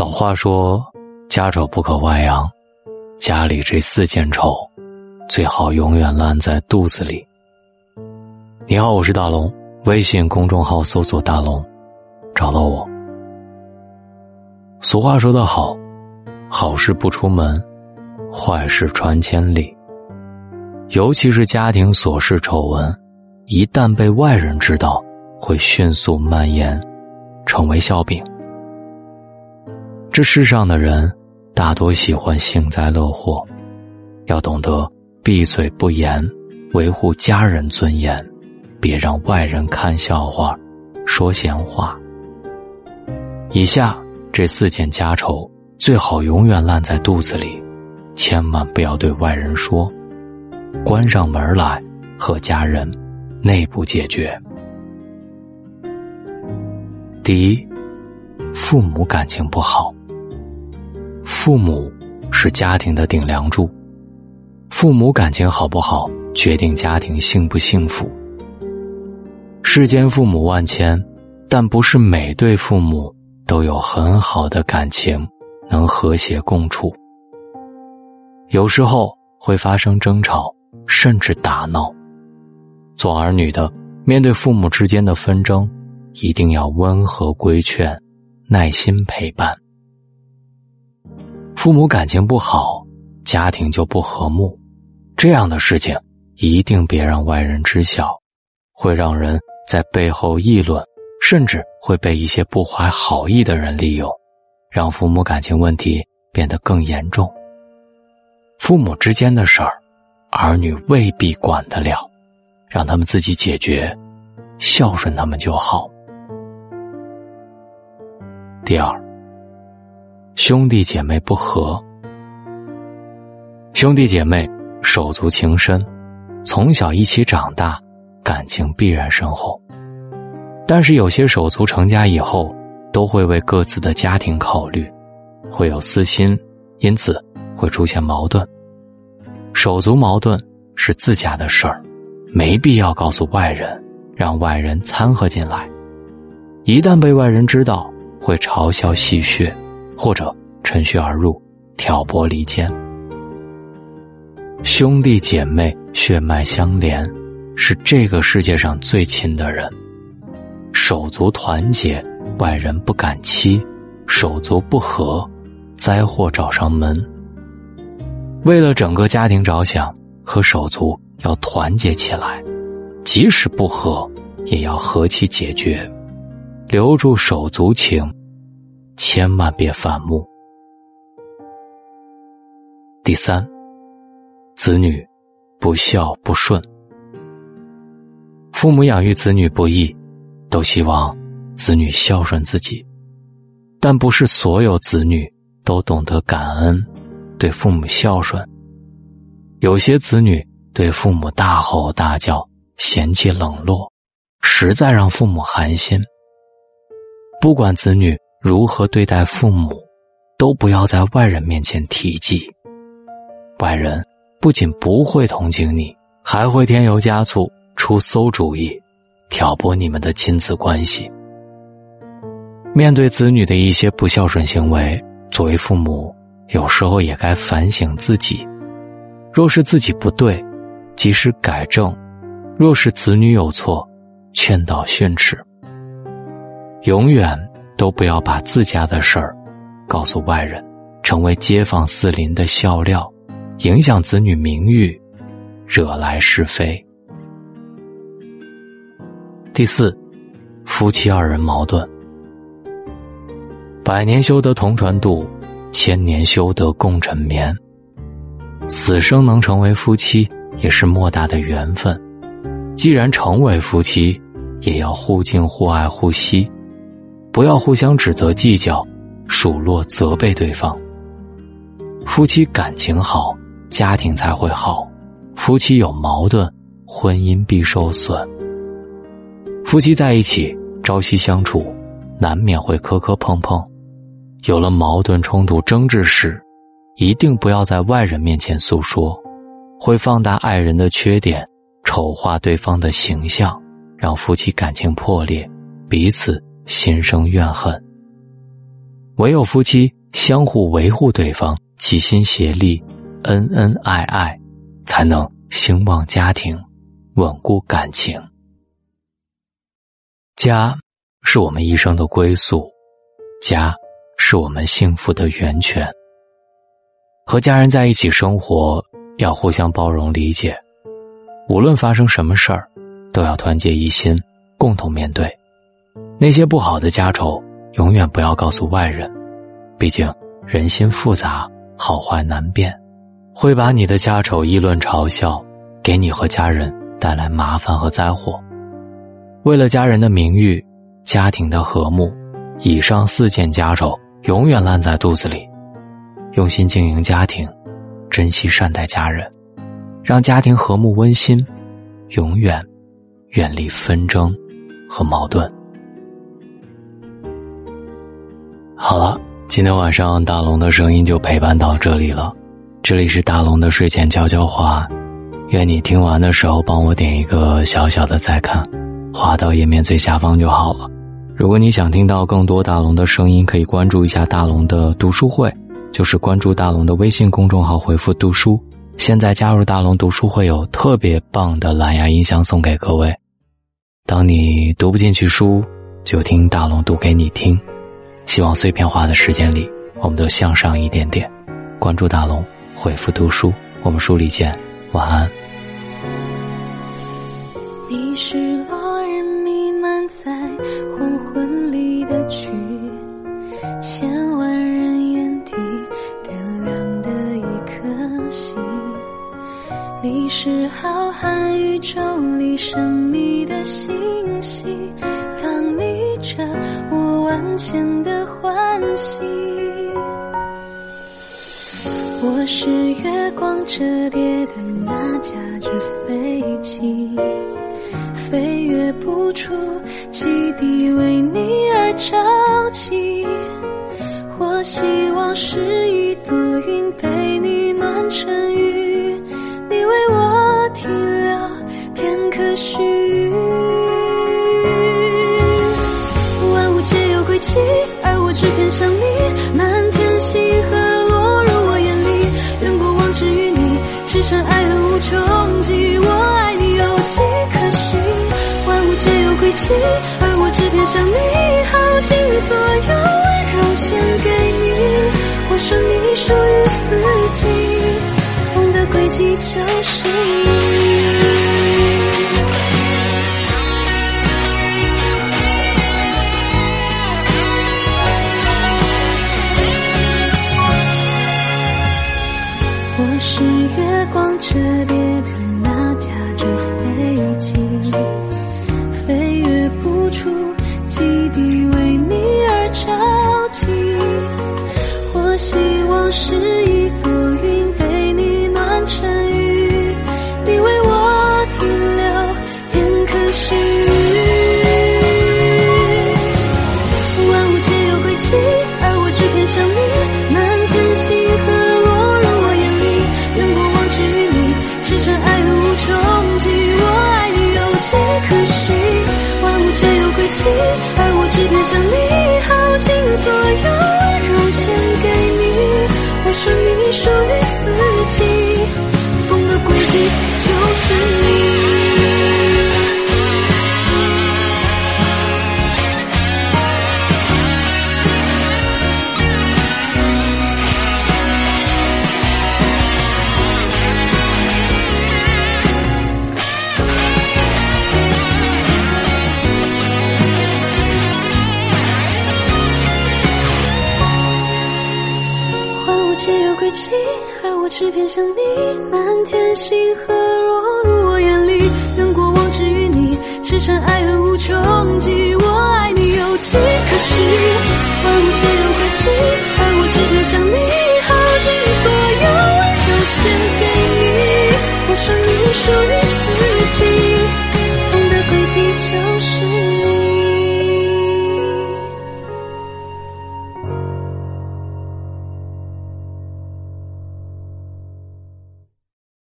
老话说：“家丑不可外扬。”家里这四件丑，最好永远烂在肚子里。你好，我是大龙，微信公众号搜索“大龙”，找到我。俗话说得好，好事不出门，坏事传千里。尤其是家庭琐事丑闻，一旦被外人知道，会迅速蔓延，成为笑柄。这世上的人。大多喜欢幸灾乐祸，要懂得闭嘴不言，维护家人尊严，别让外人看笑话、说闲话。以下这四件家丑，最好永远烂在肚子里，千万不要对外人说。关上门来和家人内部解决。第一，父母感情不好。父母是家庭的顶梁柱，父母感情好不好，决定家庭幸不幸福。世间父母万千，但不是每对父母都有很好的感情，能和谐共处。有时候会发生争吵，甚至打闹。做儿女的，面对父母之间的纷争，一定要温和规劝，耐心陪伴。父母感情不好，家庭就不和睦，这样的事情一定别让外人知晓，会让人在背后议论，甚至会被一些不怀好意的人利用，让父母感情问题变得更严重。父母之间的事儿，儿女未必管得了，让他们自己解决，孝顺他们就好。第二。兄弟姐妹不和，兄弟姐妹手足情深，从小一起长大，感情必然深厚。但是有些手足成家以后，都会为各自的家庭考虑，会有私心，因此会出现矛盾。手足矛盾是自家的事儿，没必要告诉外人，让外人掺和进来。一旦被外人知道，会嘲笑戏谑。或者趁虚而入，挑拨离间。兄弟姐妹血脉相连，是这个世界上最亲的人。手足团结，外人不敢欺；手足不和，灾祸找上门。为了整个家庭着想，和手足要团结起来，即使不和，也要和气解决，留住手足情。千万别反目。第三，子女不孝不顺，父母养育子女不易，都希望子女孝顺自己，但不是所有子女都懂得感恩，对父母孝顺。有些子女对父母大吼大叫，嫌弃冷落，实在让父母寒心。不管子女。如何对待父母，都不要在外人面前提及。外人不仅不会同情你，还会添油加醋、出馊主意，挑拨你们的亲子关系。面对子女的一些不孝顺行为，作为父母，有时候也该反省自己。若是自己不对，及时改正；若是子女有错，劝导训斥。永远。都不要把自家的事儿告诉外人，成为街坊四邻的笑料，影响子女名誉，惹来是非。第四，夫妻二人矛盾，百年修得同船渡，千年修得共枕眠。此生能成为夫妻，也是莫大的缘分。既然成为夫妻，也要互敬互爱互惜。不要互相指责、计较、数落、责备对方。夫妻感情好，家庭才会好；夫妻有矛盾，婚姻必受损。夫妻在一起朝夕相处，难免会磕磕碰碰。有了矛盾冲突争执时，一定不要在外人面前诉说，会放大爱人的缺点，丑化对方的形象，让夫妻感情破裂，彼此。心生怨恨，唯有夫妻相互维护对方，齐心协力，恩恩爱爱，才能兴旺家庭，稳固感情。家是我们一生的归宿，家是我们幸福的源泉。和家人在一起生活，要互相包容理解，无论发生什么事儿，都要团结一心，共同面对。那些不好的家丑，永远不要告诉外人，毕竟人心复杂，好坏难辨，会把你的家丑议论嘲笑，给你和家人带来麻烦和灾祸。为了家人的名誉、家庭的和睦，以上四件家丑永远烂在肚子里。用心经营家庭，珍惜善待家人，让家庭和睦温馨，永远远离纷争和矛盾。好了，今天晚上大龙的声音就陪伴到这里了。这里是大龙的睡前悄悄话，愿你听完的时候帮我点一个小小的再看。滑到页面最下方就好了。如果你想听到更多大龙的声音，可以关注一下大龙的读书会，就是关注大龙的微信公众号，回复“读书”。现在加入大龙读书会，有特别棒的蓝牙音箱送给各位。当你读不进去书，就听大龙读给你听。希望碎片化的时间里，我们都向上一点点。关注大龙，回复“读书”，我们书里见。晚安。你是落日弥漫。在黄昏里的曲，千万人眼底点亮的一颗星。你是浩瀚宇宙里神秘的星系，藏匿着万千的欢喜。我是月光折叠的那架纸飞机。飞越不出基地，为你而着急。我希望是一朵云，被你暖成雨。你为我停留片刻许爱恨无穷极。我。而我只偏向你，耗尽所有温柔献给你。我说你属于四季，风的轨迹就是你。我是月光折叠无穷极。我爱你有迹可循。而我只偏向你，耗尽所有归期，而我只偏向你。满天星河落入我眼里，愿过往治于你，只剩爱恨无穷极。我爱你有迹可循，万物皆有。